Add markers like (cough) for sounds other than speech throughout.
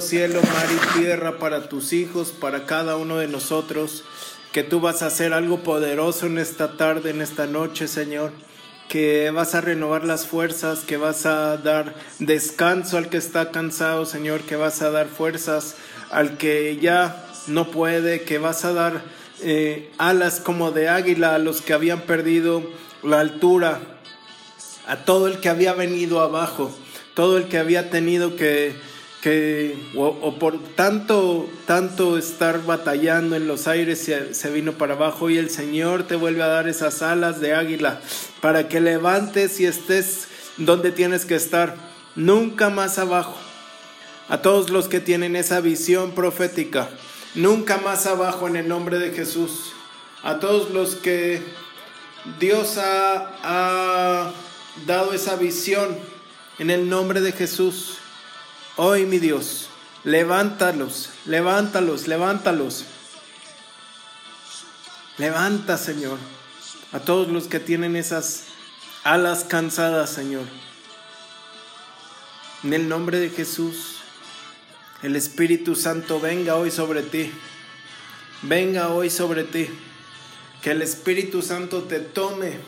cielo, mar y tierra para tus hijos, para cada uno de nosotros, que tú vas a hacer algo poderoso en esta tarde, en esta noche, Señor, que vas a renovar las fuerzas, que vas a dar descanso al que está cansado, Señor, que vas a dar fuerzas al que ya no puede, que vas a dar eh, alas como de águila a los que habían perdido la altura, a todo el que había venido abajo, todo el que había tenido que que o, por tanto tanto estar batallando en los aires se, se, vino para abajo y el Señor te vuelve a dar esas alas de águila para que levantes y estés donde tienes que estar, nunca más abajo. A todos los que tienen esa visión profética, nunca más abajo en el nombre de Jesús. A todos los que Dios ha, ha dado esa visión en el nombre de Jesús Hoy, mi Dios, levántalos, levántalos, levántalos. Levanta, Señor, a todos los que tienen esas alas cansadas, Señor. En el nombre de Jesús, el Espíritu Santo venga hoy sobre ti. Venga hoy sobre ti. Que el Espíritu Santo te tome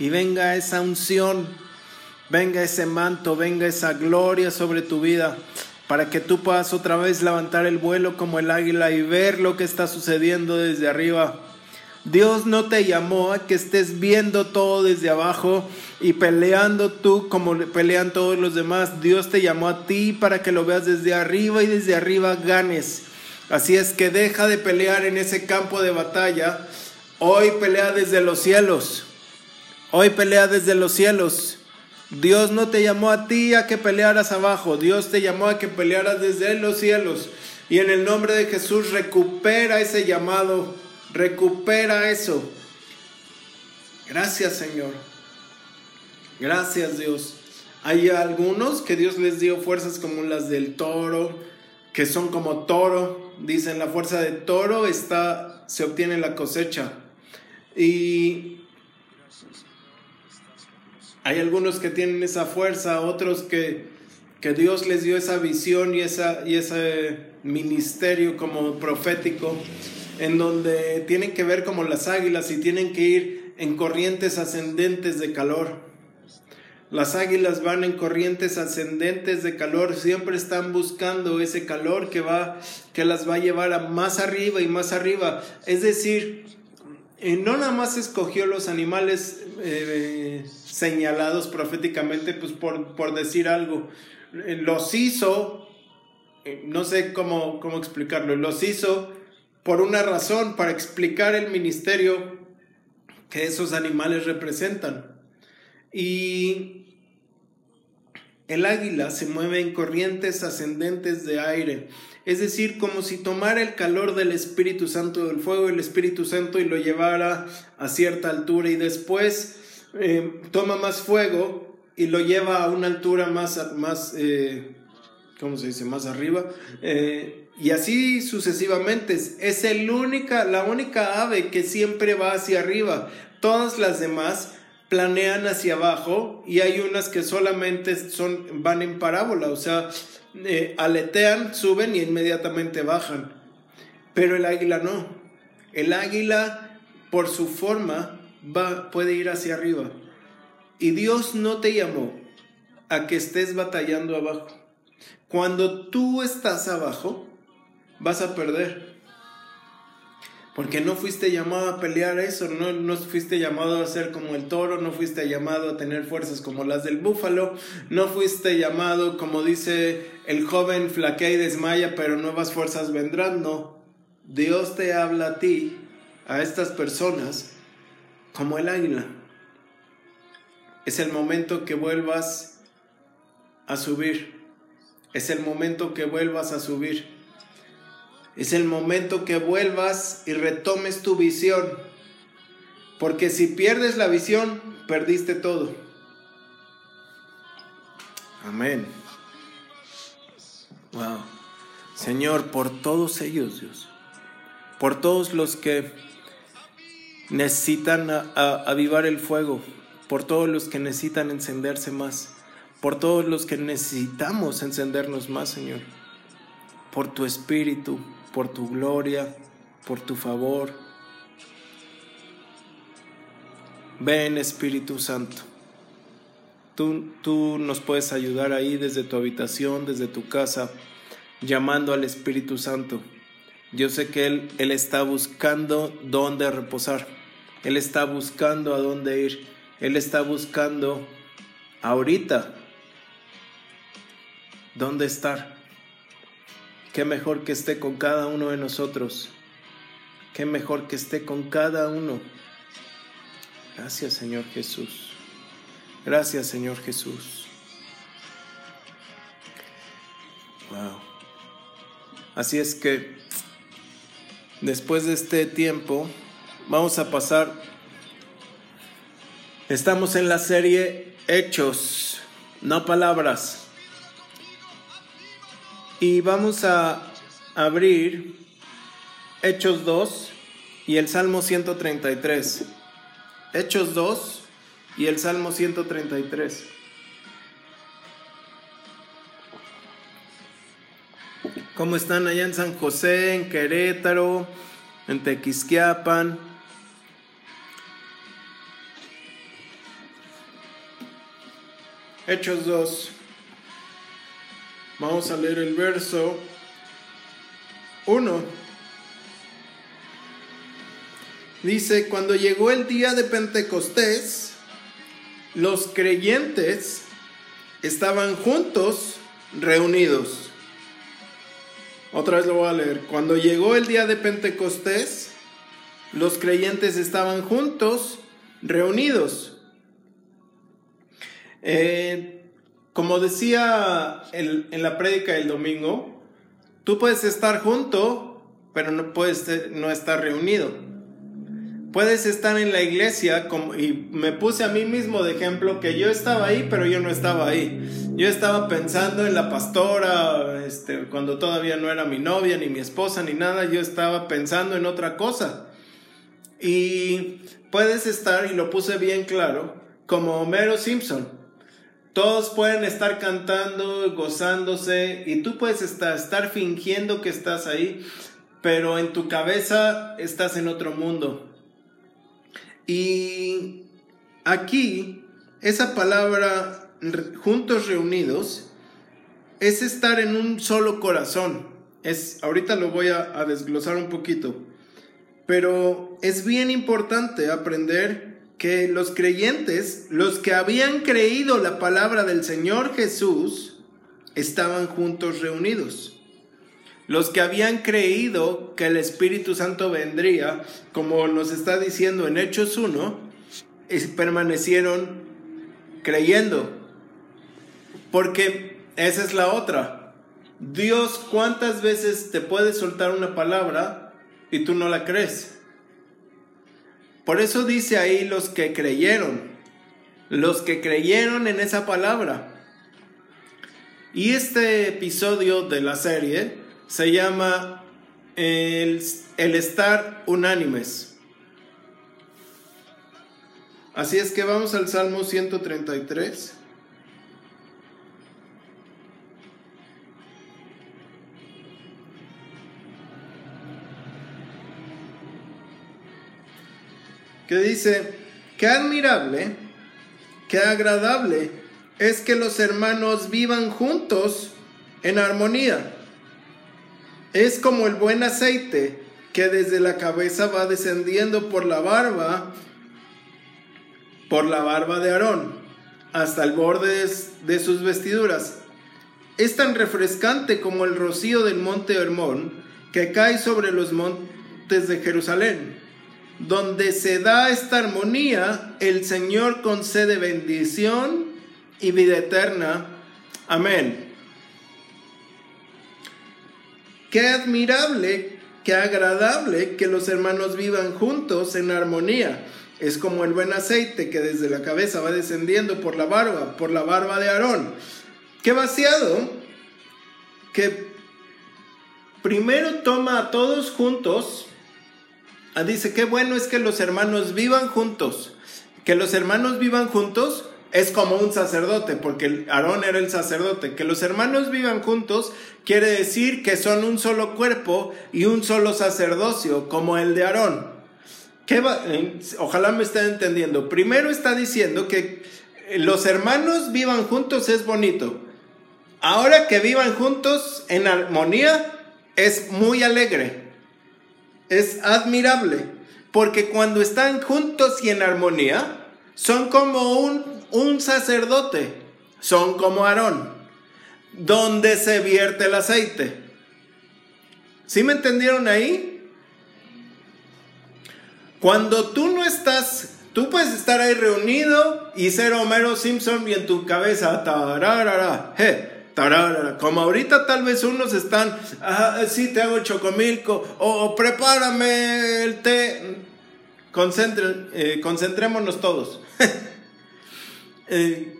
y venga esa unción venga ese manto, venga esa gloria sobre tu vida, para que tú puedas otra vez levantar el vuelo como el águila y ver lo que está sucediendo desde arriba. Dios no te llamó a que estés viendo todo desde abajo y peleando tú como pelean todos los demás. Dios te llamó a ti para que lo veas desde arriba y desde arriba ganes. Así es que deja de pelear en ese campo de batalla. Hoy pelea desde los cielos. Hoy pelea desde los cielos. Dios no te llamó a ti a que pelearas abajo, Dios te llamó a que pelearas desde los cielos. Y en el nombre de Jesús recupera ese llamado, recupera eso. Gracias Señor. Gracias Dios. Hay algunos que Dios les dio fuerzas como las del toro, que son como toro. Dicen la fuerza de toro está, se obtiene la cosecha. Y hay algunos que tienen esa fuerza, otros que, que Dios les dio esa visión y, esa, y ese ministerio como profético, en donde tienen que ver como las águilas y tienen que ir en corrientes ascendentes de calor. Las águilas van en corrientes ascendentes de calor, siempre están buscando ese calor que va que las va a llevar a más arriba y más arriba. Es decir, eh, no nada más escogió los animales eh, señalados proféticamente, pues por, por decir algo. Eh, los hizo, no sé cómo, cómo explicarlo, los hizo por una razón, para explicar el ministerio que esos animales representan. Y el águila se mueve en corrientes ascendentes de aire, es decir, como si tomara el calor del Espíritu Santo, del fuego del Espíritu Santo y lo llevara a cierta altura y después eh, toma más fuego y lo lleva a una altura más, más eh, ¿cómo se dice? Más arriba. Eh, y así sucesivamente. Es el única, la única ave que siempre va hacia arriba. Todas las demás planean hacia abajo y hay unas que solamente son, van en parábola, o sea, aletean, suben y inmediatamente bajan. Pero el águila no. El águila, por su forma, va, puede ir hacia arriba. Y Dios no te llamó a que estés batallando abajo. Cuando tú estás abajo, vas a perder. Porque no fuiste llamado a pelear eso, no, no fuiste llamado a ser como el toro, no fuiste llamado a tener fuerzas como las del búfalo, no fuiste llamado, como dice el joven, flaquea y desmaya, pero nuevas fuerzas vendrán. No, Dios te habla a ti, a estas personas, como el águila. Es el momento que vuelvas a subir. Es el momento que vuelvas a subir. Es el momento que vuelvas y retomes tu visión. Porque si pierdes la visión, perdiste todo. Amén. Wow. Señor, por todos ellos, Dios. Por todos los que necesitan avivar el fuego, por todos los que necesitan encenderse más, por todos los que necesitamos encendernos más, Señor. por tu espíritu, por tu gloria, por tu favor. Ven Espíritu Santo. Tú, tú nos puedes ayudar ahí desde tu habitación, desde tu casa, llamando al Espíritu Santo. Yo sé que Él, Él está buscando dónde reposar. Él está buscando a dónde ir. Él está buscando ahorita dónde estar. Qué mejor que esté con cada uno de nosotros. Qué mejor que esté con cada uno. Gracias Señor Jesús. Gracias Señor Jesús. Wow. Así es que después de este tiempo vamos a pasar. Estamos en la serie Hechos, no palabras. Y vamos a abrir Hechos 2 y el Salmo 133. Hechos 2 y el Salmo 133. ¿Cómo están allá en San José, en Querétaro, en Tequisquiapan? Hechos 2. Vamos a leer el verso 1. Dice, cuando llegó el día de Pentecostés, los creyentes estaban juntos, reunidos. Otra vez lo voy a leer. Cuando llegó el día de Pentecostés, los creyentes estaban juntos, reunidos. Eh, como decía en la prédica del domingo, tú puedes estar junto, pero no puedes no estar reunido. Puedes estar en la iglesia como, y me puse a mí mismo de ejemplo que yo estaba ahí, pero yo no estaba ahí. Yo estaba pensando en la pastora, este, cuando todavía no era mi novia, ni mi esposa, ni nada, yo estaba pensando en otra cosa. Y puedes estar, y lo puse bien claro, como Homero Simpson. Todos pueden estar cantando, gozándose, y tú puedes estar, estar fingiendo que estás ahí, pero en tu cabeza estás en otro mundo. Y aquí, esa palabra juntos reunidos es estar en un solo corazón. Es, ahorita lo voy a, a desglosar un poquito. Pero es bien importante aprender que los creyentes, los que habían creído la palabra del Señor Jesús, estaban juntos reunidos. Los que habían creído que el Espíritu Santo vendría, como nos está diciendo en Hechos 1, permanecieron creyendo. Porque esa es la otra. Dios cuántas veces te puede soltar una palabra y tú no la crees. Por eso dice ahí los que creyeron, los que creyeron en esa palabra. Y este episodio de la serie se llama el, estar unánimes. Así es que vamos al Salmo 133. Que dice, qué admirable, qué agradable es que los hermanos vivan juntos en armonía. Es como el buen aceite que desde la cabeza va descendiendo por la barba, por la barba de Aarón, hasta el borde de sus vestiduras. Es tan refrescante como el rocío del monte Hermón que cae sobre los montes de Jerusalén. Donde se da esta armonía, el Señor concede bendición y vida eterna. Amén. Qué admirable, qué agradable que los hermanos vivan juntos en armonía. Es como el buen aceite que desde la cabeza va descendiendo por la barba, por la barba de Aarón. Qué vaciado que primero toma a todos juntos. Dice, qué bueno es que los hermanos vivan juntos. Que los hermanos vivan juntos es como un sacerdote, porque Aarón era el sacerdote. Que los hermanos vivan juntos quiere decir que son un solo cuerpo y un solo sacerdocio, como el de Aarón. Eh, ojalá me estén entendiendo. Primero está diciendo que los hermanos vivan juntos es bonito. Ahora que vivan juntos en armonía es muy alegre. Es admirable. Porque cuando están juntos y en armonía, son como un, un sacerdote. Son como Aarón. Donde se vierte el aceite. ¿Sí me entendieron ahí? Cuando tú no estás Tú puedes estar ahí reunido y ser Homero Simpson y en tu cabeza, tararara, como ahorita tal vez unos están, ah, sí, te hago chocomilco, o, prepárame el té. Eh, concentrémonos todos. (laughs) Eh,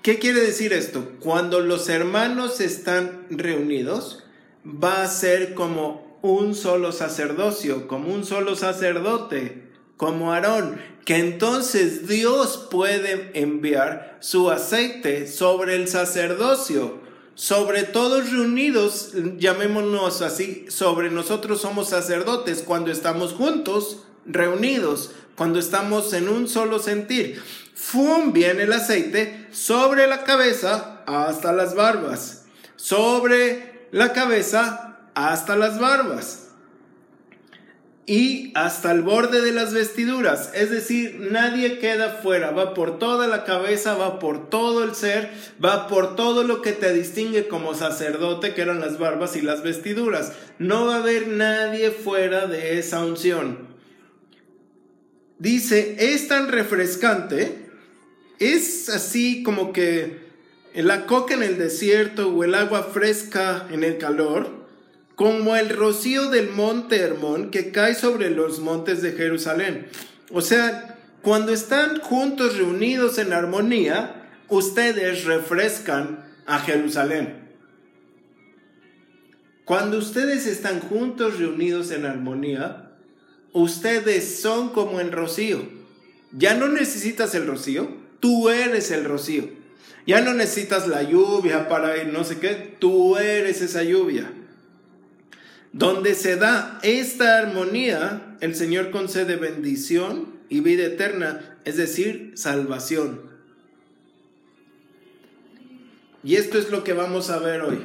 ¿Qué quiere decir esto? Cuando los hermanos están reunidos, va a ser como un solo sacerdocio, como un solo sacerdote, como Aarón que entonces Dios puede enviar su aceite sobre el sacerdocio, sobre todos reunidos, llamémonos así, sobre nosotros somos sacerdotes cuando estamos juntos, reunidos, cuando estamos en un solo sentir. Fum viene el aceite sobre la cabeza hasta las barbas, sobre la cabeza hasta las barbas y hasta el borde de las vestiduras. Es decir, nadie queda fuera, va por toda la cabeza, va por todo el ser, va por todo lo que te distingue como sacerdote, que eran las barbas y las vestiduras. No va a haber nadie fuera de esa unción. Dice, es tan refrescante, es así como que la coca en el desierto o el agua fresca en el calor como el rocío del monte Hermón que cae sobre los montes de Jerusalén. O sea, cuando están juntos reunidos en armonía, ustedes refrescan a Jerusalén. Cuando ustedes están juntos reunidos en armonía, ustedes son como el rocío. Ya no necesitas el rocío, tú eres el rocío. Ya no necesitas la lluvia para ir no sé qué, tú eres esa lluvia. Donde se da esta armonía, el Señor concede bendición y vida eterna, es decir, salvación. Y esto es lo que vamos a ver hoy.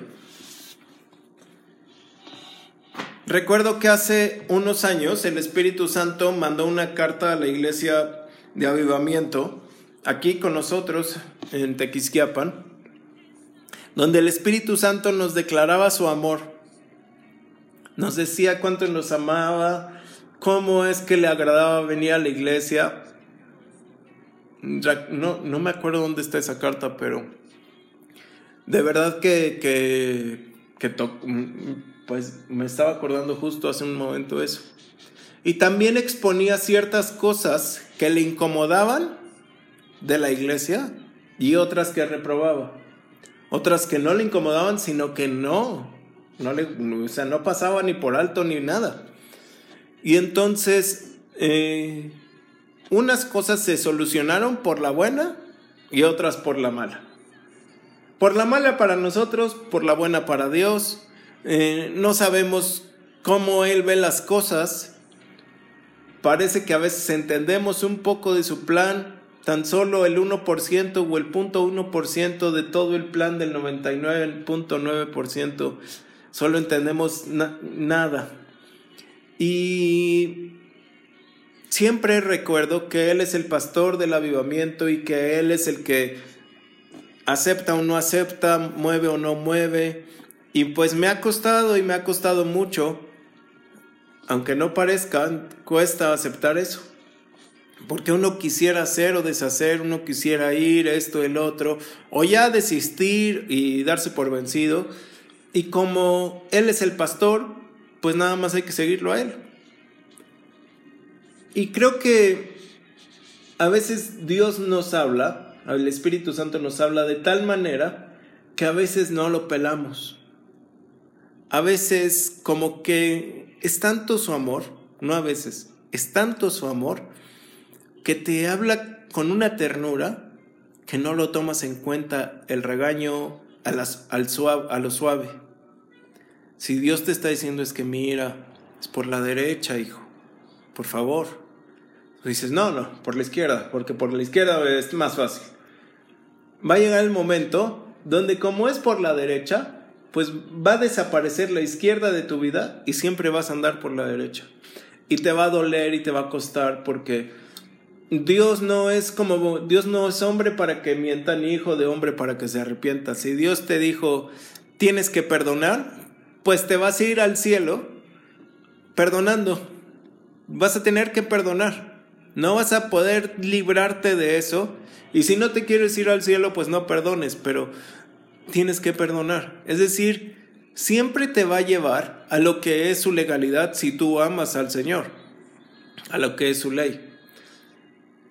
Recuerdo que hace unos años el Espíritu Santo mandó una carta a la iglesia de avivamiento, aquí con nosotros en Tequisquiapan, donde el Espíritu Santo nos declaraba su amor nos decía cuánto nos amaba, cómo es que le agradaba venir a la iglesia. No, no me acuerdo dónde está esa carta, pero de verdad que, que, pues me estaba acordando justo hace un momento eso. Y también exponía ciertas cosas que le incomodaban de la iglesia y otras que reprobaba. Otras que no le incomodaban, sino que no, no le, o sea, no pasaba ni por alto ni nada. Y entonces, eh, unas cosas se solucionaron por la buena y otras por la mala. Por la mala para nosotros, por la buena para Dios. Eh, no sabemos cómo Él ve las cosas. Parece que a veces entendemos un poco de su plan, tan solo el 1% o el 0.1% de todo el plan del 99.9% solo entendemos nada. Y siempre recuerdo que Él es el pastor del avivamiento y que Él es el que acepta o no acepta, mueve o no mueve. Y pues me ha costado y me ha costado mucho, aunque no parezca, cuesta aceptar eso. Porque uno quisiera hacer o deshacer, uno quisiera ir, esto, el otro, o ya desistir y darse por vencido. Y como Él es el pastor, pues nada más hay que seguirlo a Él. Y creo que a veces Dios nos habla, el Espíritu Santo nos habla de tal manera que a veces no lo pelamos. A veces como que es tanto su amor, no a veces, es tanto su amor que te habla con una ternura que no lo tomas en cuenta el regaño a, al suave, a lo suave. Si Dios te está diciendo es que mira, es por la derecha, hijo, por favor. dices, no, no, por la izquierda, porque por la izquierda es más fácil. Va a llegar el momento donde como es por la derecha, pues va a desaparecer la izquierda de tu vida y siempre vas a andar por la derecha. Y te va a doler y te va a costar porque Dios no es como Dios no es hombre para que mienta ni hijo de hombre para que se arrepienta. Si Dios te dijo, "Tienes que perdonar", pues te vas a ir al cielo perdonando. Vas a tener que perdonar. No vas a poder librarte de eso. Y si no te quieres ir al cielo, pues no perdones, pero tienes que perdonar. Es decir, siempre te va a llevar a lo que es su legalidad si tú amas al Señor, a lo que es su ley.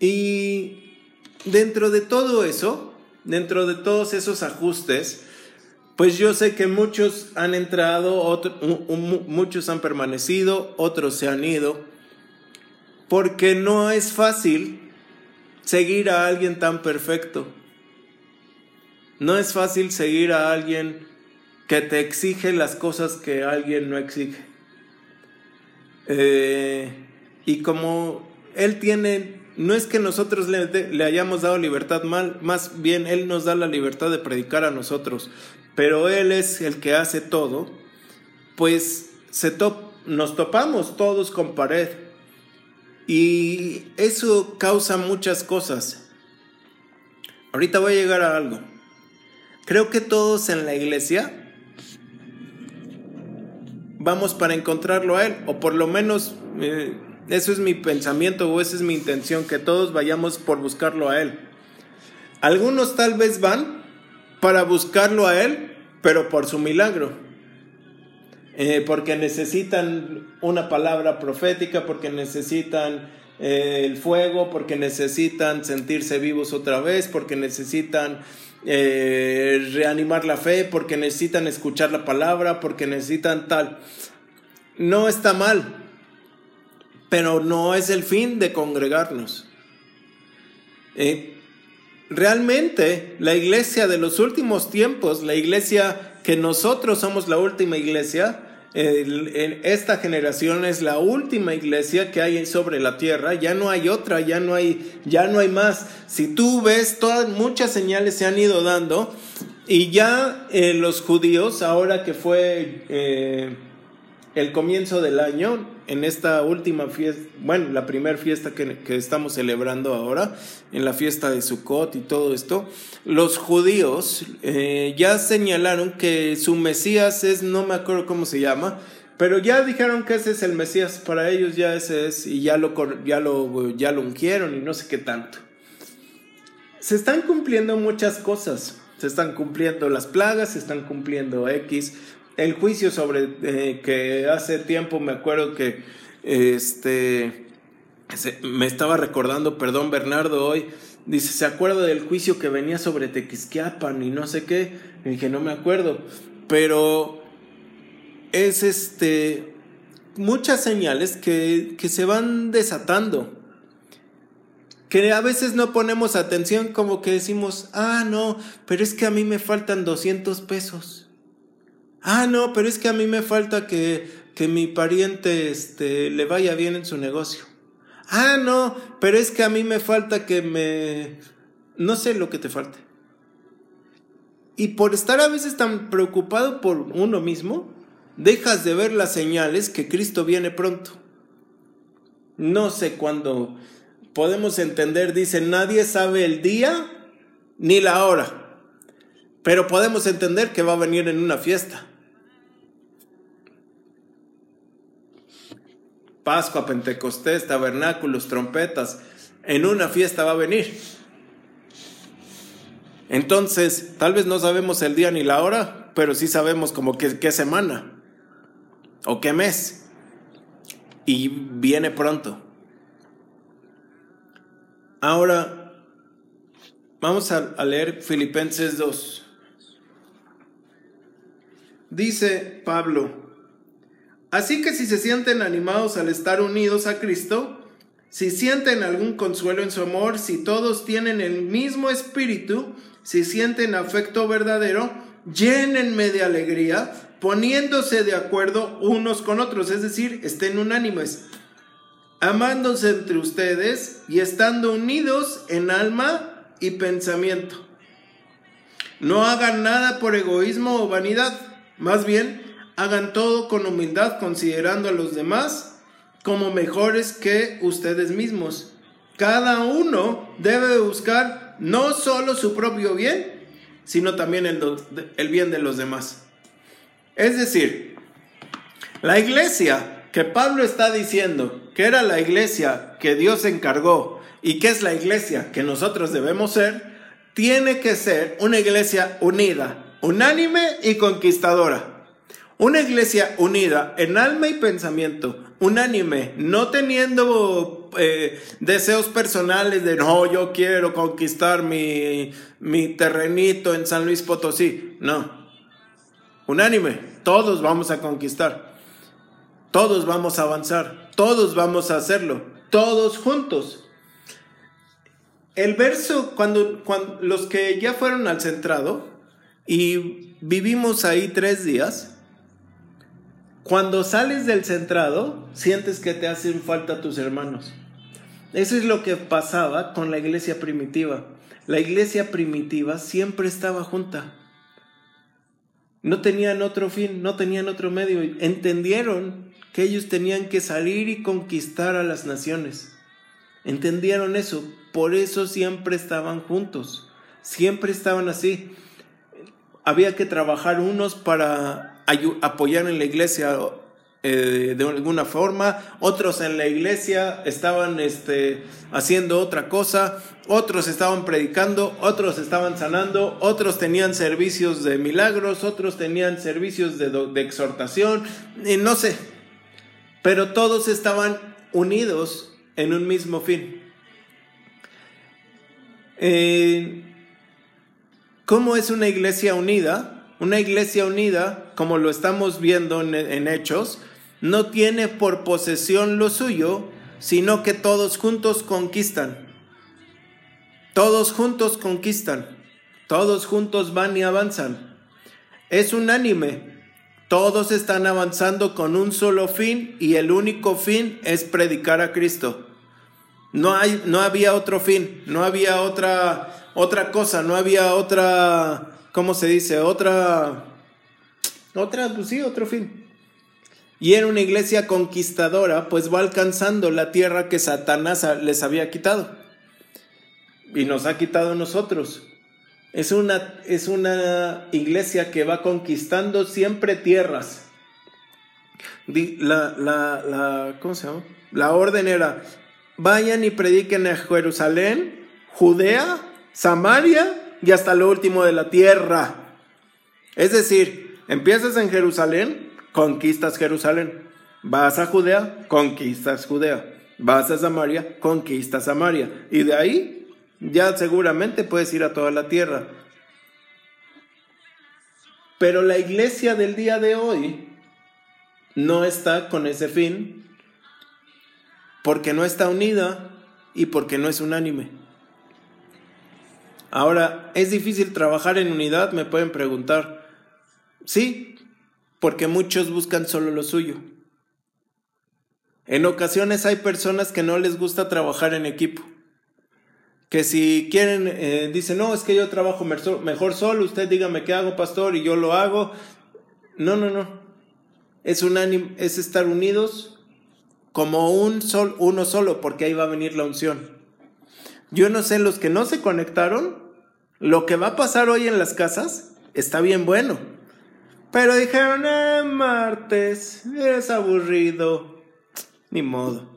Y dentro de todo eso, dentro de todos esos ajustes, pues yo sé que muchos han entrado, muchos han permanecido, otros se han ido, porque no es fácil seguir a alguien tan perfecto. No es fácil seguir a alguien que te exige las cosas que alguien no exige. Eh, y como Él tiene, no es que nosotros le, hayamos dado libertad mal, más bien Él nos da la libertad de predicar a nosotros, pero Él es el que hace todo, pues se nos topamos todos con pared. Y eso causa muchas cosas. Ahorita voy a llegar a algo. Creo que todos en la iglesia vamos para encontrarlo a Él, o por lo menos eh, eso es mi pensamiento o esa es mi intención, que todos vayamos por buscarlo a Él. Algunos tal vez van para buscarlo a Él, pero por su milagro. Eh, porque necesitan una palabra profética, porque necesitan eh, el fuego, porque necesitan sentirse vivos otra vez, porque necesitan eh, reanimar la fe, porque necesitan escuchar la palabra, porque necesitan tal. No está mal, pero no es el fin de congregarnos. Eh, realmente la iglesia de los últimos tiempos, la iglesia que nosotros somos la última iglesia, en esta generación es la última iglesia que hay sobre la tierra, ya no hay otra, ya no hay, ya no hay más. Si tú ves, todas muchas señales se han ido dando y ya eh, los judíos, ahora que fue eh, el comienzo del año, en esta última fiesta, bueno, la primera fiesta que, estamos celebrando ahora, en la fiesta de Sukkot y todo esto, los judíos eh, ya señalaron que su Mesías es, no me acuerdo cómo se llama, pero ya dijeron que ese es el Mesías, para ellos ya ese es, y ya lo, ya lo, ya lo ungieron y no sé qué tanto. Se están cumpliendo muchas cosas, se están cumpliendo las plagas, se están cumpliendo X, el juicio sobre eh, que hace tiempo me acuerdo que este me estaba recordando, perdón Bernardo hoy, dice, ¿se acuerda del juicio que venía sobre Tequisquiapan y no sé qué? Y dije, no me acuerdo, pero es este muchas señales que, que se van desatando que a veces no ponemos atención como que decimos, ah, no, pero es que a mí me faltan 200 pesos. Ah, no, pero es que a mí me falta que, que mi pariente este, le vaya bien en su negocio. Ah, no, pero es que a mí me falta que me... No sé lo que te falte. Y por estar a veces tan preocupado por uno mismo, dejas de ver las señales que Cristo viene pronto. No sé cuándo podemos entender, dice, nadie sabe el día ni la hora, pero podemos entender que va a venir en una fiesta. Pascua, Pentecostés, tabernáculos, trompetas, en una fiesta va a venir. Entonces, tal vez no sabemos el día ni la hora, pero sí sabemos como qué semana o qué mes. Y viene pronto. Ahora, vamos a, a leer Filipenses 2. Dice Pablo, Así que si se sienten animados al estar unidos a Cristo, si sienten algún consuelo en su amor, si todos tienen el mismo espíritu, si sienten afecto verdadero, llénenme de alegría, poniéndose de acuerdo unos con otros, es decir, estén unánimes, amándose entre ustedes y estando unidos en alma y pensamiento. No hagan nada por egoísmo o vanidad, más bien hagan todo con humildad considerando a los demás como mejores que ustedes mismos. Cada uno debe buscar no solo su propio bien, sino también el, el bien de los demás. Es decir, la iglesia que Pablo está diciendo que era la iglesia que Dios encargó y que es la iglesia que nosotros debemos ser, tiene que ser una iglesia unida, unánime y conquistadora. Una iglesia unida en alma y pensamiento, unánime, no teniendo eh, deseos personales de no, yo quiero conquistar mi, mi terrenito en San Luis Potosí. No. Unánime, todos vamos a conquistar. Todos vamos a avanzar. Todos vamos a hacerlo. Todos juntos. El verso, cuando, cuando los que ya fueron al centrado y vivimos ahí tres días, cuando sales del centrado, sientes que te hacen falta tus hermanos. Eso es lo que pasaba con la iglesia primitiva. La iglesia primitiva siempre estaba junta. No tenían otro fin, no tenían otro medio. Entendieron que ellos tenían que salir y conquistar a las naciones. Entendieron eso. Por eso siempre estaban juntos. Siempre estaban así. Había que trabajar unos para apoyar en la iglesia eh, de alguna forma, otros en la iglesia estaban este, haciendo otra cosa, otros estaban predicando, otros estaban sanando, otros tenían servicios de milagros, otros tenían servicios de, exhortación, y no sé, pero todos estaban unidos en un mismo fin. Eh, ¿Cómo es una iglesia unida? Una iglesia unida, como lo estamos viendo en, Hechos, no tiene por posesión lo suyo, sino que todos juntos conquistan. Todos juntos conquistan. Todos juntos van y avanzan. Es unánime. Todos están avanzando con un solo fin y el único fin es predicar a Cristo. No, hay, no había otro fin, no había otra, otra cosa, no había otra ¿cómo se dice? Otra, otra, pues sí, otro fin. Y era una iglesia conquistadora, pues va alcanzando la tierra que Satanás les había quitado. Y nos ha quitado a nosotros. Es una, es una iglesia que va conquistando siempre tierras. La, la, la, ¿cómo se llama? La orden era, vayan y prediquen a Jerusalén, Judea, Samaria y hasta lo último de la tierra. Es decir, empiezas en Jerusalén, conquistas Jerusalén. Vas a Judea, conquistas Judea. Vas a Samaria, conquistas Samaria. Y de ahí ya seguramente puedes ir a toda la tierra. Pero la iglesia del día de hoy no está con ese fin porque no está unida y porque no es unánime. Ahora, ¿es difícil trabajar en unidad? Me pueden preguntar. Sí, porque muchos buscan solo lo suyo. En ocasiones hay personas que no les gusta trabajar en equipo. Que si quieren, eh, dicen, no, es que yo trabajo mejor solo, usted dígame qué hago, pastor, y yo lo hago. No, no, no. Es, es estar unidos como un sol, uno solo, porque ahí va a venir la unción. Yo no sé, los que no se conectaron, lo que va a pasar hoy en las casas está bien bueno. Pero dijeron, eh, martes, es aburrido. Ni modo.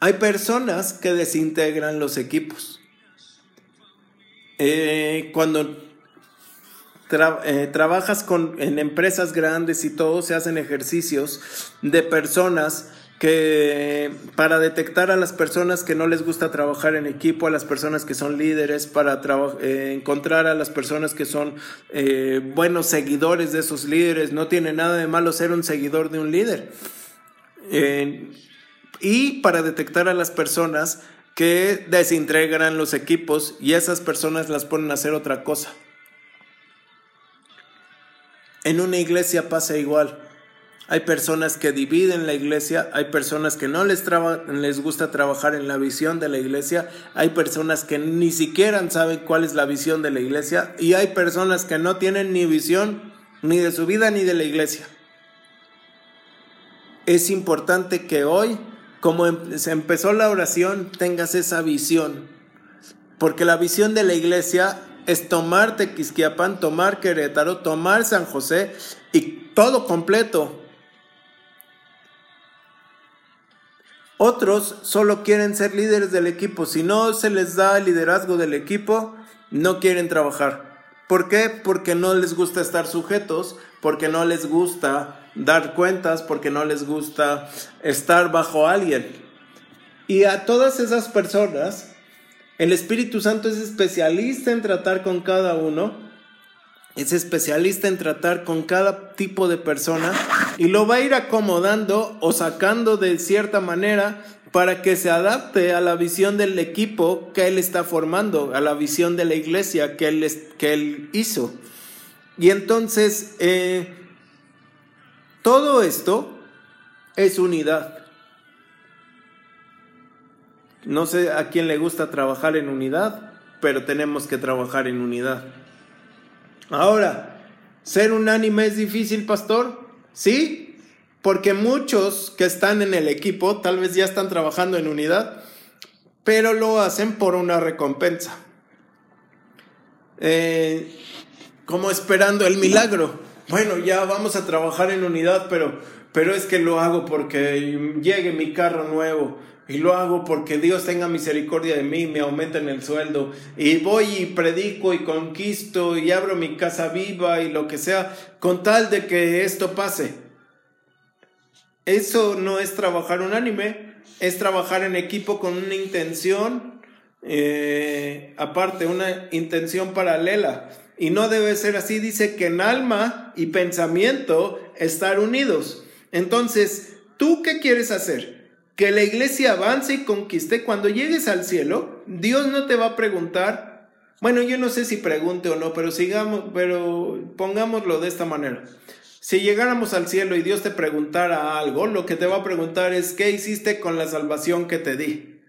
Hay personas que desintegran los equipos. Eh, cuando eh, trabajas con, en empresas grandes y todo, se hacen ejercicios de personas que para detectar a las personas que no les gusta trabajar en equipo, a las personas que son líderes, para eh, encontrar a las personas que son eh, buenos seguidores de esos líderes. No tiene nada de malo ser un seguidor de un líder. y para detectar a las personas que desintegran los equipos y esas personas las ponen a hacer otra cosa. En una iglesia pasa igual. Hay personas que dividen la iglesia, hay personas que no les, les gusta trabajar en la visión de la iglesia, hay personas que ni siquiera saben cuál es la visión de la iglesia y hay personas que no tienen ni visión ni de su vida ni de la iglesia. Es importante que hoy, como em-, se empezó la oración, tengas esa visión, porque la visión de la iglesia es tomar Tequisquiapan, tomar Querétaro, tomar San José y todo completo Otros solo quieren ser líderes del equipo. Si no se les da el liderazgo del equipo, no quieren trabajar. ¿Por qué? Porque no les gusta estar sujetos, porque no les gusta dar cuentas, porque no les gusta estar bajo alguien. Y a todas esas personas, el Espíritu Santo es especialista en tratar con cada uno es especialista en tratar con cada tipo de persona y lo va a ir acomodando o sacando de cierta manera para que se adapte a la visión del equipo que él está formando, a la visión de la iglesia que él, que él hizo. Y entonces, eh, todo esto es unidad. No sé a quién le gusta trabajar en unidad, pero tenemos que trabajar en unidad. Ahora, ¿ser unánime es difícil, pastor? Sí, porque muchos que están en el equipo tal vez ya están trabajando en unidad, pero lo hacen por una recompensa. Eh, como esperando el milagro. Bueno, ya vamos a trabajar en unidad, pero, pero es que lo hago porque llegue mi carro nuevo, y lo hago porque Dios tenga misericordia de mí, me aumenten el sueldo. Y voy y predico y conquisto y abro mi casa viva y lo que sea, con tal de que esto pase. Eso no es trabajar unánime, es trabajar en equipo con una intención, eh, aparte, una intención paralela. Y no debe ser así, dice que en alma y pensamiento estar unidos. Entonces, ¿tú qué quieres hacer? que la iglesia avance y conquiste, cuando llegues al cielo, Dios no te va a preguntar, bueno, yo no sé si pregunte o no, pero sigamos, pero pongámoslo de esta manera. Si llegáramos al cielo y Dios te preguntara algo, lo que te va a preguntar es, ¿qué hiciste con la salvación que te di?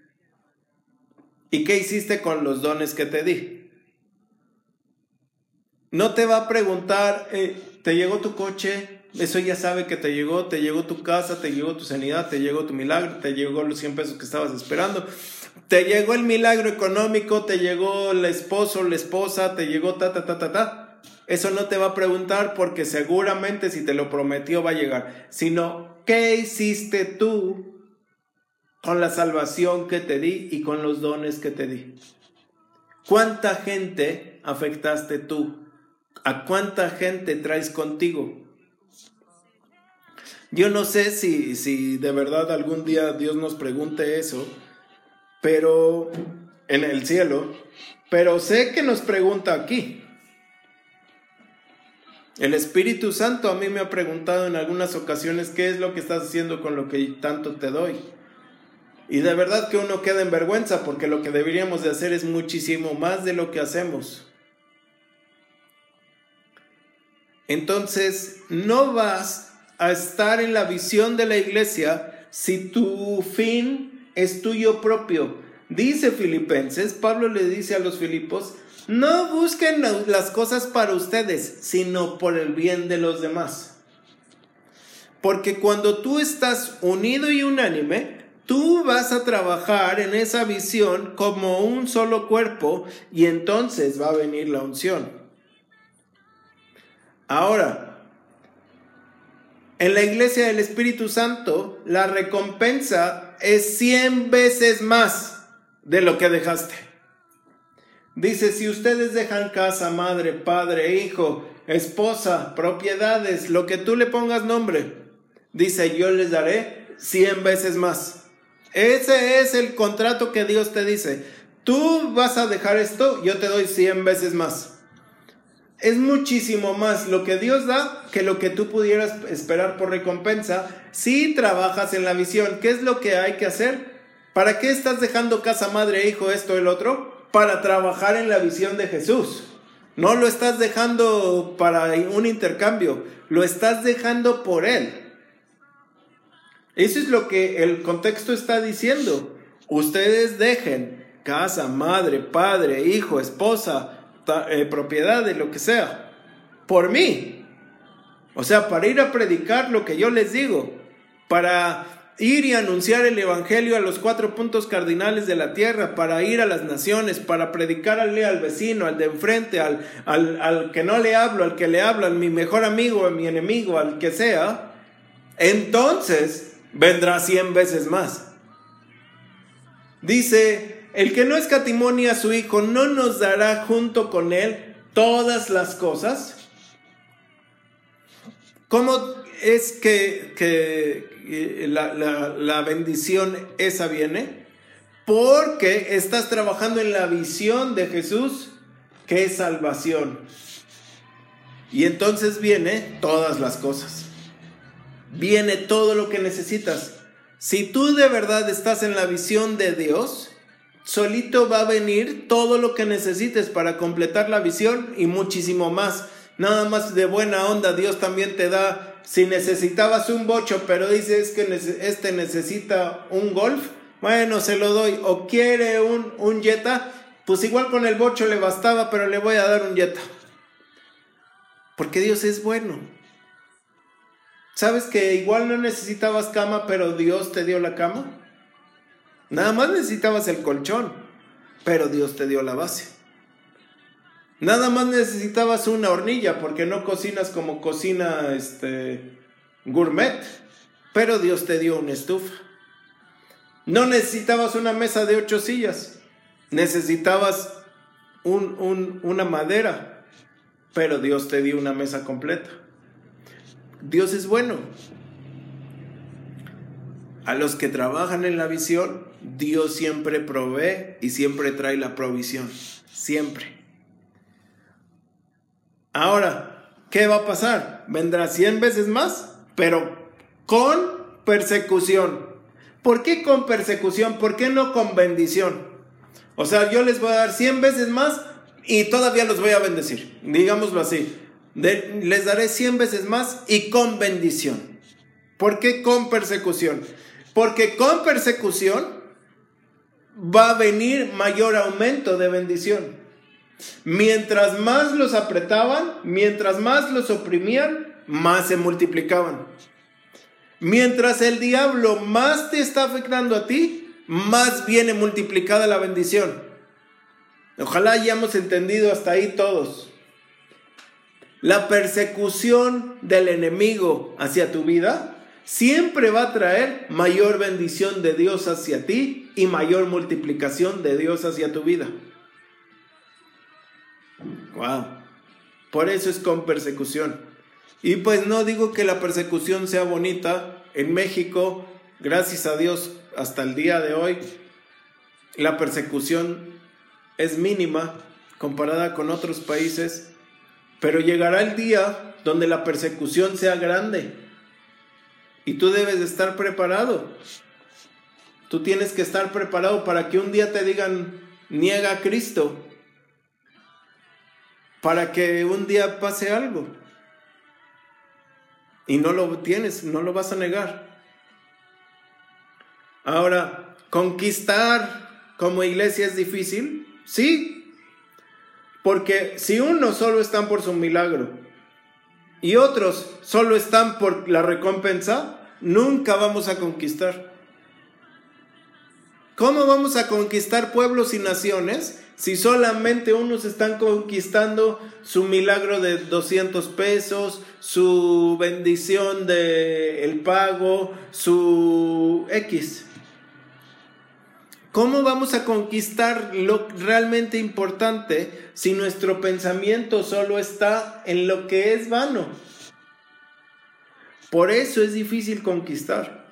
¿Y qué hiciste con los dones que te di? No te va a preguntar, eh, ¿te llegó tu coche? Eso ya sabe que te llegó, te llegó tu casa, te llegó tu sanidad, te llegó tu milagro, te llegó los 100 pesos que estabas esperando, te llegó el milagro económico, te llegó el esposo, la esposa, te llegó ta, ta, ta, ta, ta. Eso no te va a preguntar porque seguramente si te lo prometió va a llegar, sino ¿qué hiciste tú con la salvación que te di y con los dones que te di? ¿Cuánta gente afectaste tú? ¿A cuánta gente traes contigo? Yo no sé si, si de verdad algún día Dios nos pregunte eso, pero en el cielo, pero sé que nos pregunta aquí. El Espíritu Santo a mí me ha preguntado en algunas ocasiones qué es lo que estás haciendo con lo que tanto te doy. Y de verdad que uno queda en vergüenza porque lo que deberíamos de hacer es muchísimo más de lo que hacemos. Entonces, no vas a estar en la visión de la iglesia si tu fin es tuyo propio. Dice Filipenses, Pablo le dice a los Filipos, no busquen las cosas para ustedes, sino por el bien de los demás. Porque cuando tú estás unido y unánime, tú vas a trabajar en esa visión como un solo cuerpo y entonces va a venir la unción. Ahora, en la iglesia del Espíritu Santo, la recompensa es 100 veces más de lo que dejaste. Dice, si ustedes dejan casa, madre, padre, hijo, esposa, propiedades, lo que tú le pongas nombre, dice, yo les daré 100 veces más. Ese es el contrato que Dios te dice. Tú vas a dejar esto, yo te doy 100 veces más. Es muchísimo más lo que Dios da que lo que tú pudieras esperar por recompensa si trabajas en la visión. ¿Qué es lo que hay que hacer? ¿Para qué estás dejando casa, madre, hijo, esto, el otro? Para trabajar en la visión de Jesús. No lo estás dejando para un intercambio, lo estás dejando por Él. Eso es lo que el contexto está diciendo. Ustedes dejen casa, madre, padre, hijo, esposa, eh, propiedad de lo que sea, por mí. O sea, para ir a predicar lo que yo les digo, para ir y anunciar el Evangelio a los cuatro puntos cardinales de la tierra, para ir a las naciones, para predicarle al vecino, al de enfrente, al, al, al que no le hablo, al que le hablo, al mi mejor amigo, a mi enemigo, al que sea, entonces vendrá cien veces más. Dice, el que no escatimonia a su hijo, ¿no nos dará junto con él todas las cosas? ¿Cómo es que, que eh, la, la bendición esa viene? Porque estás trabajando en la visión de Jesús, que es salvación. Y entonces viene todas las cosas. Viene todo lo que necesitas. Si tú de verdad estás en la visión de Dios, solito va a venir todo lo que necesites para completar la visión y muchísimo más. Nada más de buena onda, Dios también te da si necesitabas un bocho, pero dices que este necesita un golf, bueno, se lo doy. O quiere un, un Jetta, pues igual con el bocho le bastaba, pero le voy a dar un Jetta. Porque Dios es bueno. ¿Sabes que igual no necesitabas cama, pero Dios te dio la cama? Nada más necesitabas el colchón, pero Dios te dio la base. Nada más necesitabas una hornilla porque no cocinas como cocina este gourmet, pero Dios te dio una estufa. No necesitabas una mesa de ocho sillas, necesitabas una madera, pero Dios te dio una mesa completa. Dios es bueno. A los que trabajan en la visión, Dios siempre provee y siempre trae la provisión. Siempre. Ahora, ¿qué va a pasar? Vendrá 100 veces más, pero con persecución. ¿Por qué con persecución? ¿Por qué no con bendición? O sea, yo les voy a dar 100 veces más y todavía los voy a bendecir. Digámoslo así. les daré 100 veces más y con bendición. ¿Por qué con persecución? Porque con persecución va a venir mayor aumento de bendición. Mientras más los apretaban, mientras más los oprimían, más se multiplicaban. Mientras el diablo más te está afectando a ti, más viene multiplicada la bendición. Ojalá hayamos entendido hasta ahí todos. La persecución del enemigo hacia tu vida siempre va a traer mayor bendición de Dios hacia ti y mayor multiplicación de Dios hacia tu vida. Wow. Por eso es con persecución. Y pues no digo que la persecución sea bonita. En México, gracias a Dios, hasta el día de hoy, la persecución es mínima comparada con otros países. Pero llegará el día donde la persecución sea grande. Y tú debes de estar preparado. Tú tienes que estar preparado para que un día te digan, niega a Cristo para que un día pase algo. Y no lo tienes, no lo vas a negar. Ahora, conquistar como iglesia es difícil, sí, porque si unos solo están por su milagro y otros solo están por la recompensa, nunca vamos a conquistar. ¿Cómo vamos a conquistar pueblos y naciones si solamente unos están conquistando su milagro de 200 pesos, su bendición de el pago, su X. ¿Cómo vamos a conquistar lo realmente importante si nuestro pensamiento solo está en lo que es vano? Por eso es difícil conquistar.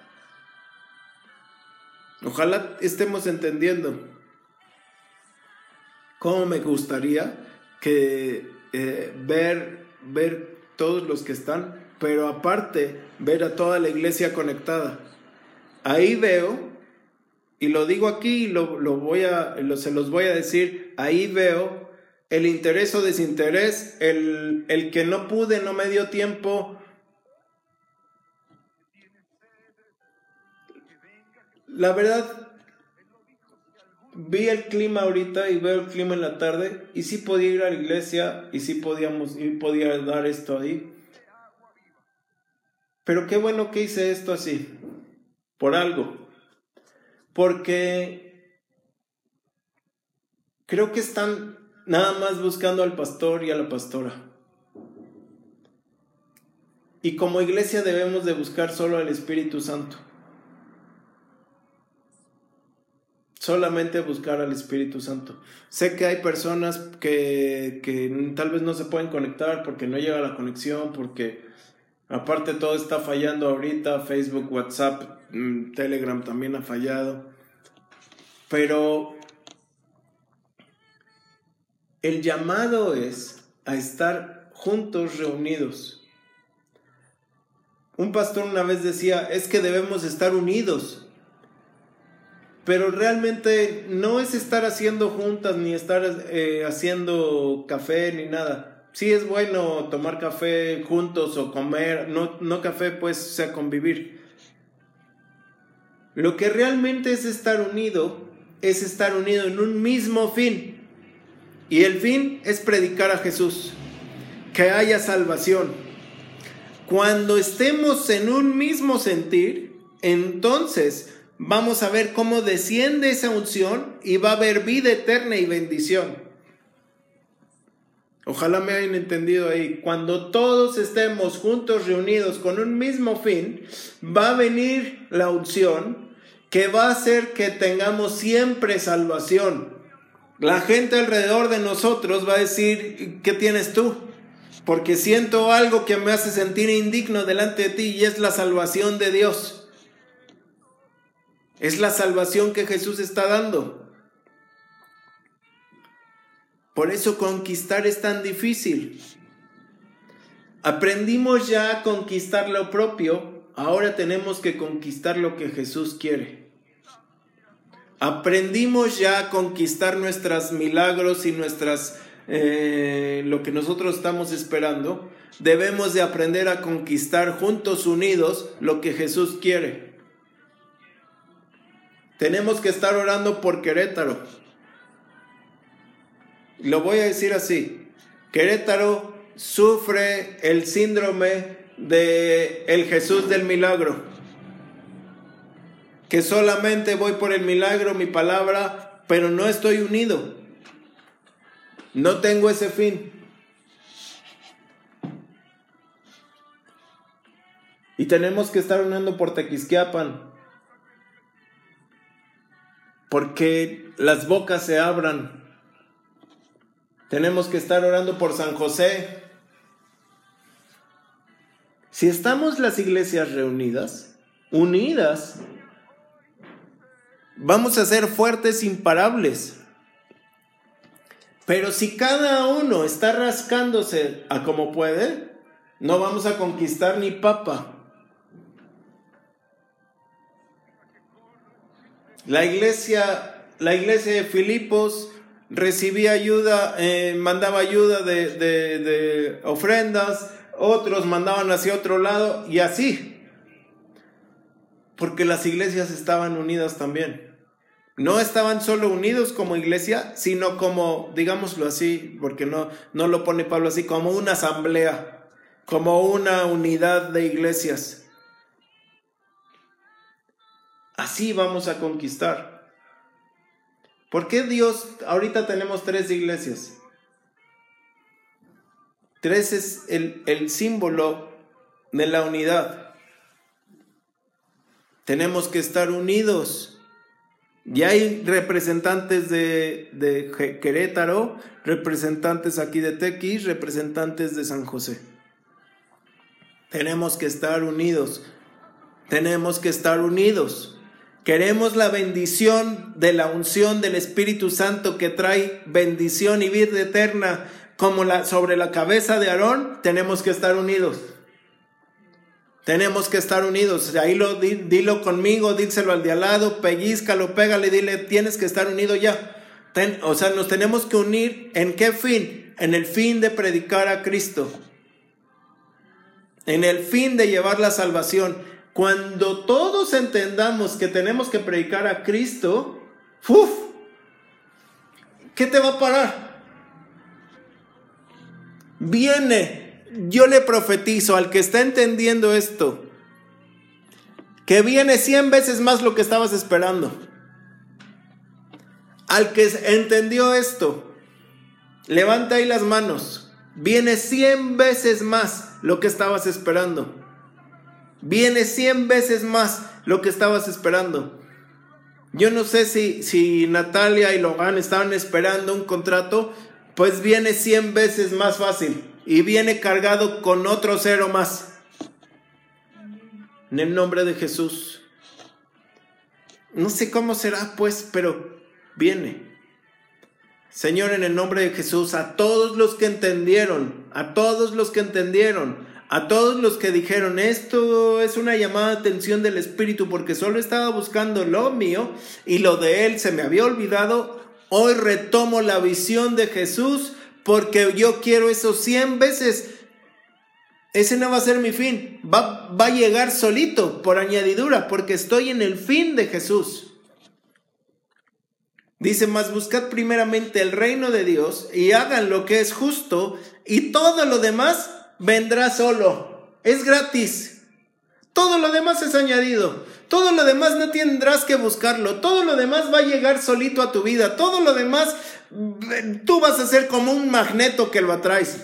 Ojalá estemos entendiendo. ¿Cómo me gustaría que eh, ver, ver todos los que están, pero aparte ver a toda la iglesia conectada. Ahí veo, y lo digo aquí, lo, lo voy a, se los voy a decir, ahí veo el interés o desinterés, el, el que no pude, no me dio tiempo. La verdad, vi el clima ahorita y veo el clima en la tarde y sí podía ir a la iglesia y sí podíamos y podía dar esto ahí. Pero qué bueno que hice esto así, por algo. Porque creo que están nada más buscando al pastor y a la pastora. Y como iglesia debemos de buscar solo al Espíritu Santo. Solamente buscar al Espíritu Santo. Sé que hay personas que, que, tal vez no se pueden conectar porque no llega la conexión, porque aparte todo está fallando ahorita, Facebook, WhatsApp, mm, Telegram también ha fallado. Pero el llamado es a estar juntos reunidos. Un pastor una vez decía, es que debemos estar unidos pero realmente no es estar haciendo juntas ni estar eh, haciendo café ni nada. Sí es bueno tomar café juntos o comer, no, no café pues sea convivir. Lo que realmente es estar unido es estar unido en un mismo fin. Y el fin es predicar a Jesús, que haya salvación. Cuando estemos en un mismo sentir, entonces vamos a ver cómo desciende esa unción y va a haber vida eterna y bendición. Ojalá me hayan entendido ahí. Cuando todos estemos juntos reunidos con un mismo fin, va a venir la unción que va a hacer que tengamos siempre salvación. La gente alrededor de nosotros va a decir, ¿qué tienes tú? Porque siento algo que me hace sentir indigno delante de ti y es la salvación de Dios. Es la salvación que Jesús está dando. Por eso conquistar es tan difícil. Aprendimos ya a conquistar lo propio, ahora tenemos que conquistar lo que Jesús quiere. Aprendimos ya a conquistar nuestros milagros y nuestras eh, lo que nosotros estamos esperando. Debemos de aprender a conquistar juntos unidos lo que Jesús quiere. Tenemos que estar orando por Querétaro. Lo voy a decir así. Querétaro sufre el síndrome de el Jesús del milagro. Que solamente voy por el milagro, mi palabra, pero no estoy unido. No tengo ese fin. Y tenemos que estar uniendo por Tequisquiapan porque las bocas se abran. Tenemos que estar orando por San José. Si estamos las iglesias reunidas, unidas, vamos a ser fuertes, imparables. Pero si cada uno está rascándose a como puede, no vamos a conquistar ni papa. La iglesia, la iglesia de Filipos recibía ayuda, eh, mandaba ayuda de, de ofrendas, otros mandaban hacia otro lado y así. Porque las iglesias estaban unidas también. No estaban solo unidos como iglesia, sino como, digámoslo así, porque no, no lo pone Pablo así, como una asamblea, como una unidad de iglesias. Así vamos a conquistar. ¿Por qué Dios, ahorita tenemos tres iglesias? Tres es el, símbolo de la unidad. Tenemos que estar unidos. Y hay representantes de, de, Querétaro, representantes aquí de Tequis, representantes de San José. Tenemos que estar unidos. Tenemos que estar unidos. Queremos la bendición de la unción del Espíritu Santo que trae bendición y vida eterna como la, sobre la cabeza de Aarón, tenemos que estar unidos. Tenemos que estar unidos. Ahí lo, dilo conmigo, díselo al de al lado, pellizcalo, pégale, dile, tienes que estar unido ya. o sea, nos tenemos que unir en qué fin? En el fin de predicar a Cristo. En el fin de llevar la salvación. Cuando todos entendamos que tenemos que predicar a Cristo, ¡uf! ¿Qué te va a parar? Viene, yo le profetizo al que está entendiendo esto, que viene cien veces más lo que estabas esperando. Al que entendió esto, levanta ahí las manos. Viene cien veces más lo que estabas esperando. Viene cien veces más lo que estabas esperando. Yo no sé si, si Natalia y Logan estaban esperando un contrato, pues viene cien veces más fácil y viene cargado con otro cero más. En el nombre de Jesús. No sé cómo será, pues, pero viene. Señor, en el nombre de Jesús, a todos los que entendieron, a todos los que entendieron, a todos los que dijeron, esto es una llamada de atención del Espíritu porque solo estaba buscando lo mío y lo de Él se me había olvidado, hoy retomo la visión de Jesús porque yo quiero eso cien veces. Ese no va a ser mi fin, va, va a llegar solito por añadidura porque estoy en el fin de Jesús. Dice más, buscad primeramente el reino de Dios y hagan lo que es justo y todo lo demás vendrá solo. Es gratis. Todo lo demás es añadido. Todo lo demás no tendrás que buscarlo. Todo lo demás va a llegar solito a tu vida. Todo lo demás tú vas a ser como un magneto que lo atraes.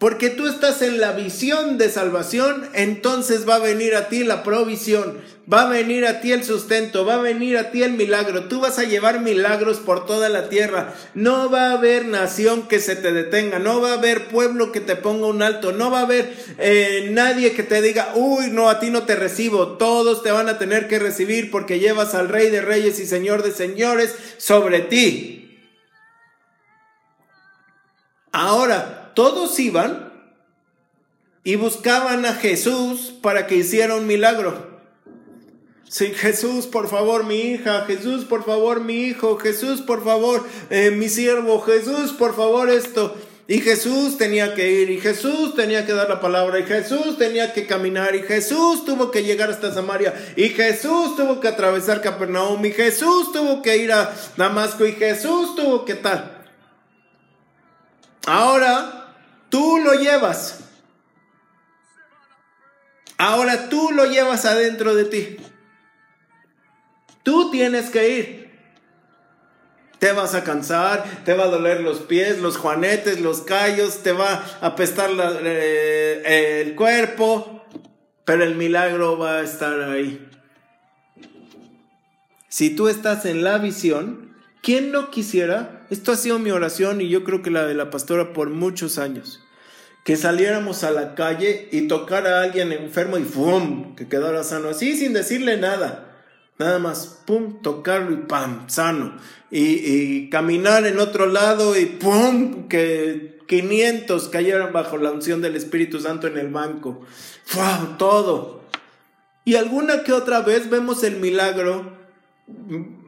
Porque tú estás en la visión de salvación, entonces va a venir a ti la provisión, va a venir a ti el sustento, va a venir a ti el milagro. Tú vas a llevar milagros por toda la tierra. No va a haber nación que se te detenga, no va a haber pueblo que te ponga un alto, no va a haber eh, nadie que te diga, uy, no, a ti no te recibo. Todos te van a tener que recibir porque llevas al Rey de Reyes y Señor de Señores sobre ti. Ahora, todos iban y buscaban a Jesús para que hiciera un milagro. Sí, Jesús, por favor, mi hija, Jesús, por favor, mi hijo, Jesús, por favor, eh, mi siervo, Jesús, por favor, esto. Y Jesús tenía que ir, y Jesús tenía que dar la palabra, y Jesús tenía que caminar, y Jesús tuvo que llegar hasta Samaria, y Jesús tuvo que atravesar Capernaum, y Jesús tuvo que ir a Damasco, y Jesús tuvo que tal. Ahora Tú lo llevas. Ahora tú lo llevas adentro de ti. Tú tienes que ir. Te vas a cansar, te va a doler los pies, los juanetes, los callos, te va a apestar eh, el cuerpo, pero el milagro va a estar ahí. Si tú estás en la visión, ¿quién no quisiera esto ha sido mi oración y yo creo que la de la pastora por muchos años. Que saliéramos a la calle y tocar a alguien enfermo y ¡pum! que quedara sano. Así sin decirle nada. Nada más, pum, tocarlo y pam, sano. Y, caminar en otro lado y pum, que 500 cayeran bajo la unción del Espíritu Santo en el banco. ¡Wow! Todo. Y alguna que otra vez vemos el milagro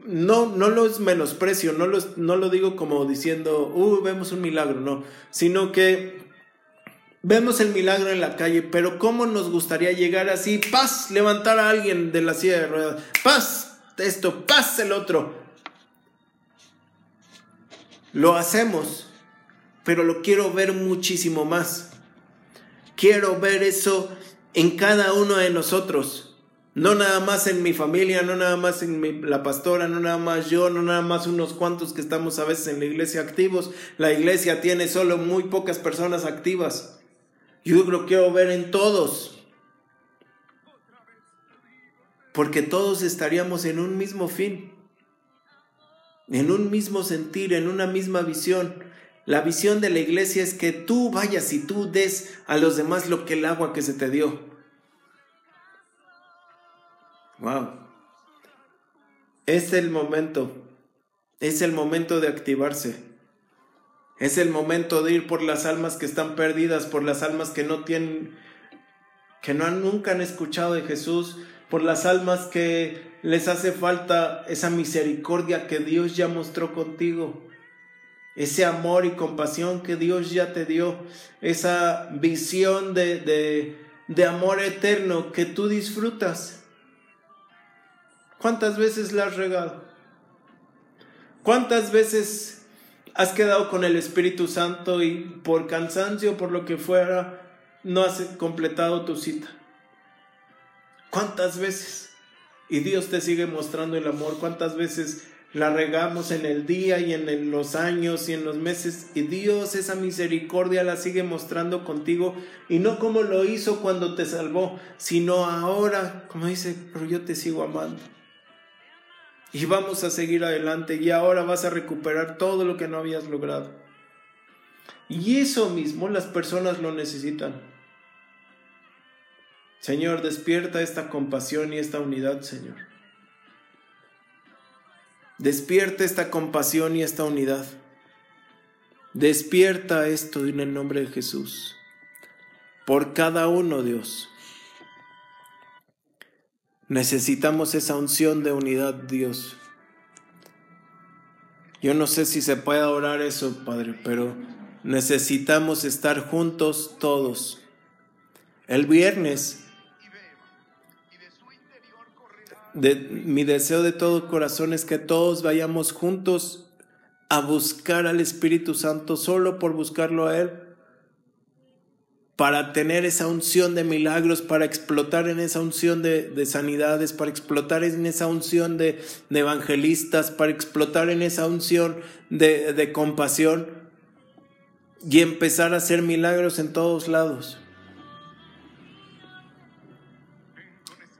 no, no los menosprecio, no, los, no lo digo como diciendo, uh, vemos un milagro, no, sino que vemos el milagro en la calle, pero ¿cómo nos gustaría llegar así, paz, levantar a alguien de la silla de ruedas, paz, esto, paz, el otro? Lo hacemos, pero lo quiero ver muchísimo más. Quiero ver eso en cada uno de nosotros. No nada más en mi familia, no nada más en la pastora, no nada más yo, no nada más unos cuantos que estamos a veces en la iglesia activos. La iglesia tiene solo muy pocas personas activas. Yo lo quiero ver en todos. Porque todos estaríamos en un mismo fin, en un mismo sentir, en una misma visión. La visión de la iglesia es que tú vayas y tú des a los demás lo que el agua que se te dio. Wow. Es el momento. Es el momento de activarse. Es el momento de ir por las almas que están perdidas, por las almas que no tienen, que no han, nunca han escuchado de Jesús, por las almas que les hace falta esa misericordia que Dios ya mostró contigo, ese amor y compasión que Dios ya te dio, esa visión de, de, de amor eterno que tú disfrutas. ¿Cuántas veces la has regado? ¿Cuántas veces has quedado con el Espíritu Santo y por cansancio, por lo que fuera, no has completado tu cita? ¿Cuántas veces? Y Dios te sigue mostrando el amor. ¿Cuántas veces la regamos en el día y en los años y en los meses? Y Dios esa misericordia la sigue mostrando contigo. Y no como lo hizo cuando te salvó, sino ahora, como dice, pero yo te sigo amando y vamos a seguir adelante y ahora vas a recuperar todo lo que no habías logrado. Y eso mismo las personas lo necesitan. Señor, despierta esta compasión y esta unidad, Señor. Despierta esta compasión y esta unidad. Despierta esto en el nombre de Jesús. Por cada uno, Dios. Necesitamos esa unción de unidad, Dios. Yo no sé si se puede orar eso, Padre, pero necesitamos estar juntos todos. El viernes, de, mi deseo de todo corazón es que todos vayamos juntos a buscar al Espíritu Santo solo por buscarlo a Él para tener esa unción de milagros, para explotar en esa unción de, sanidades, para explotar en esa unción de, evangelistas, para explotar en esa unción de, compasión y empezar a hacer milagros en todos lados.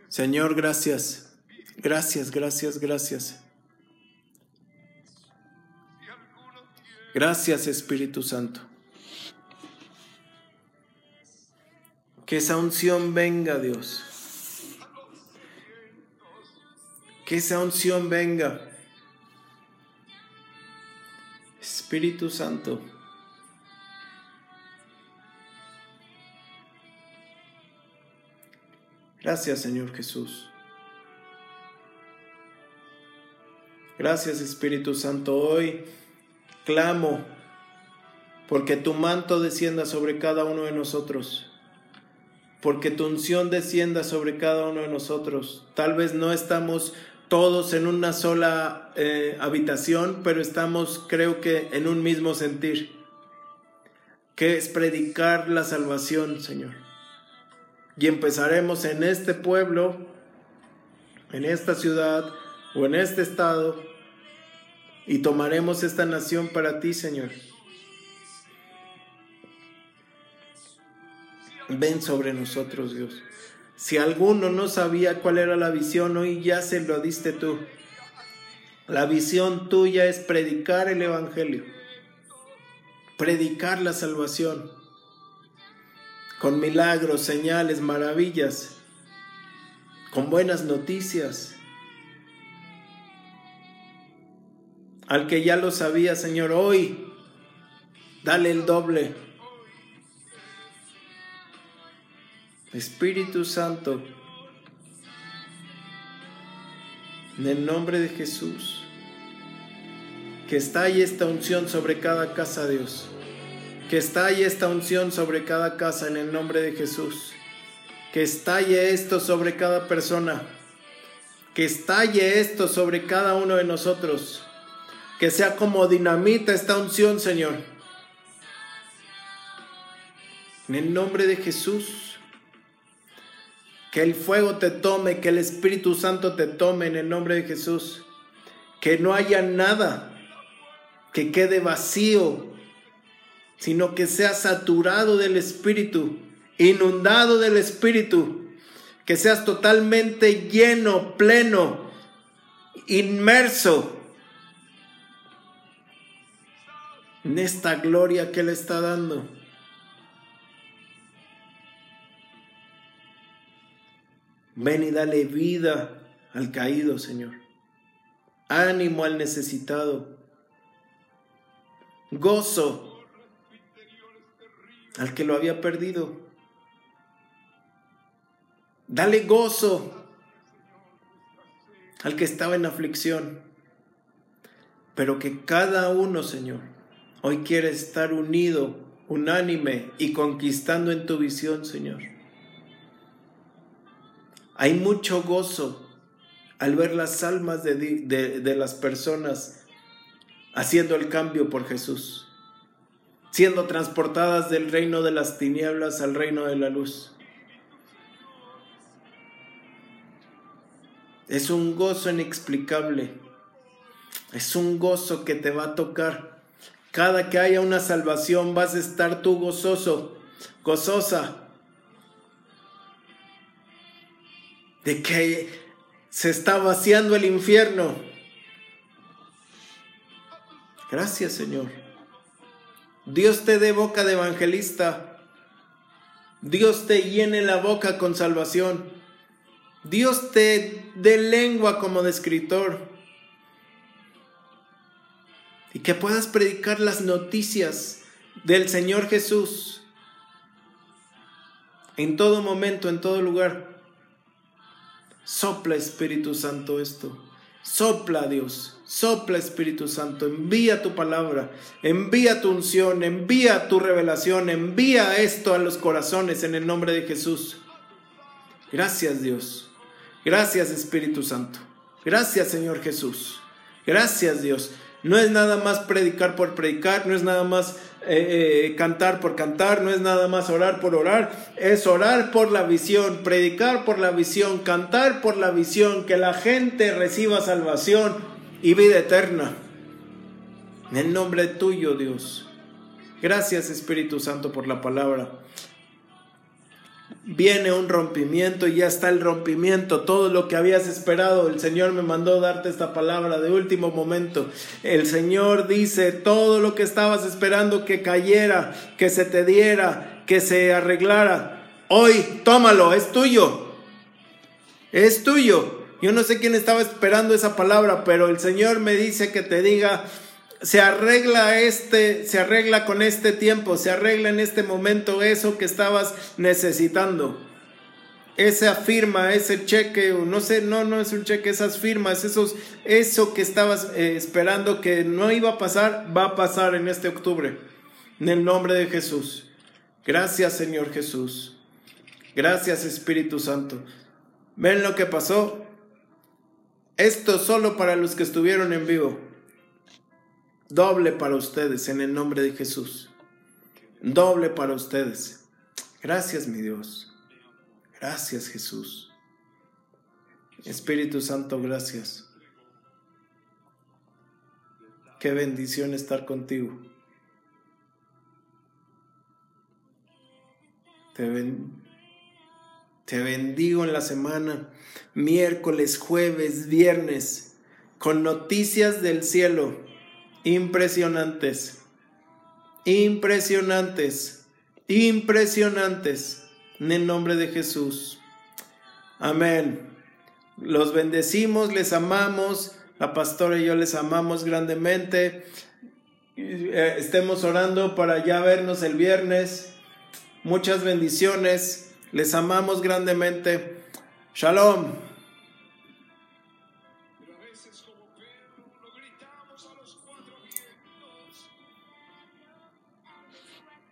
Señor, gracias, gracias, gracias, gracias. Gracias Espíritu Santo. Que esa unción venga, Dios. Que esa unción venga. Espíritu Santo. Gracias, Señor Jesús. Gracias, Espíritu Santo. Hoy clamo porque tu manto descienda sobre cada uno de nosotros porque tu unción descienda sobre cada uno de nosotros. Tal vez no estamos todos en una sola eh, habitación, pero estamos, creo que, en un mismo sentir, que es predicar la salvación, Señor. Y empezaremos en este pueblo, en esta ciudad o en este estado, y tomaremos esta nación para ti, Señor. Ven sobre nosotros, Dios. Si alguno no sabía cuál era la visión, hoy ya se lo diste tú. La visión tuya es predicar el Evangelio, predicar la salvación, con milagros, señales, maravillas, con buenas noticias. Al que ya lo sabía, Señor, hoy, dale el doble Espíritu Santo, en el nombre de Jesús, que estalle esta unción sobre cada casa, Dios. Que estalle esta unción sobre cada casa en el nombre de Jesús. Que estalle esto sobre cada persona. Que estalle esto sobre cada uno de nosotros. Que sea como dinamita esta unción, Señor. En el nombre de Jesús que el fuego te tome, que el Espíritu Santo te tome en el nombre de Jesús. Que no haya nada que quede vacío, sino que sea saturado del Espíritu, inundado del Espíritu, que seas totalmente lleno, pleno, inmerso en esta gloria que Él está dando. Ven y dale vida al caído, Señor. Ánimo al necesitado. gozo al que lo había perdido. Dale gozo al que estaba en aflicción. Pero que cada uno, Señor, hoy quiere estar unido, unánime y conquistando en tu visión, Señor. Hay mucho gozo al ver las almas de, de, las personas haciendo el cambio por Jesús, siendo transportadas del reino de las tinieblas al reino de la luz. Es un gozo inexplicable. Es un gozo que te va a tocar. Cada que haya una salvación vas a estar tú gozoso, gozosa. De que se está vaciando el infierno. Gracias Señor. Dios te dé boca de evangelista. Dios te llene la boca con salvación. Dios te dé lengua como de escritor. Y que puedas predicar las noticias del Señor Jesús en todo momento, en todo lugar. Sopla Espíritu Santo esto. Sopla Dios, sopla Espíritu Santo, envía tu palabra, envía tu unción, envía tu revelación, envía esto a los corazones en el nombre de Jesús. Gracias Dios. Gracias Espíritu Santo. Gracias Señor Jesús. Gracias Dios. No es nada más predicar por predicar, no es nada más eh, eh, cantar por cantar, no es nada más orar por orar, es orar por la visión, predicar por la visión, cantar por la visión, que la gente reciba salvación y vida eterna. En el nombre tuyo, Dios. Gracias Espíritu Santo por la palabra viene un rompimiento y ya está el rompimiento, todo lo que habías esperado, el Señor me mandó darte esta palabra de último momento. El Señor dice, todo lo que estabas esperando que cayera, que se te diera, que se arreglara, hoy tómalo, es tuyo, es tuyo. Yo no sé quién estaba esperando esa palabra, pero el Señor me dice que te diga, se arregla este, se arregla con este tiempo, se arregla en este momento eso que estabas necesitando. Esa firma, ese cheque, no sé, no, no es un cheque, esas firmas, esos, eso que estabas eh, esperando que no iba a pasar, va a pasar en este octubre. En el nombre de Jesús. Gracias Señor Jesús. Gracias Espíritu Santo. ¿Ven lo que pasó? Esto solo para los que estuvieron en vivo doble para ustedes en el nombre de Jesús. Doble para ustedes. Gracias, mi Dios. Gracias, Jesús. Espíritu Santo, gracias. Qué bendición estar contigo. Te, te bendigo en la semana, miércoles, jueves, viernes, con noticias del cielo impresionantes, impresionantes, impresionantes, en el nombre de Jesús. Amén. Los bendecimos, les amamos, la pastora y yo les amamos grandemente. Eh, estemos orando para ya vernos el viernes. Muchas bendiciones, les amamos grandemente. Shalom.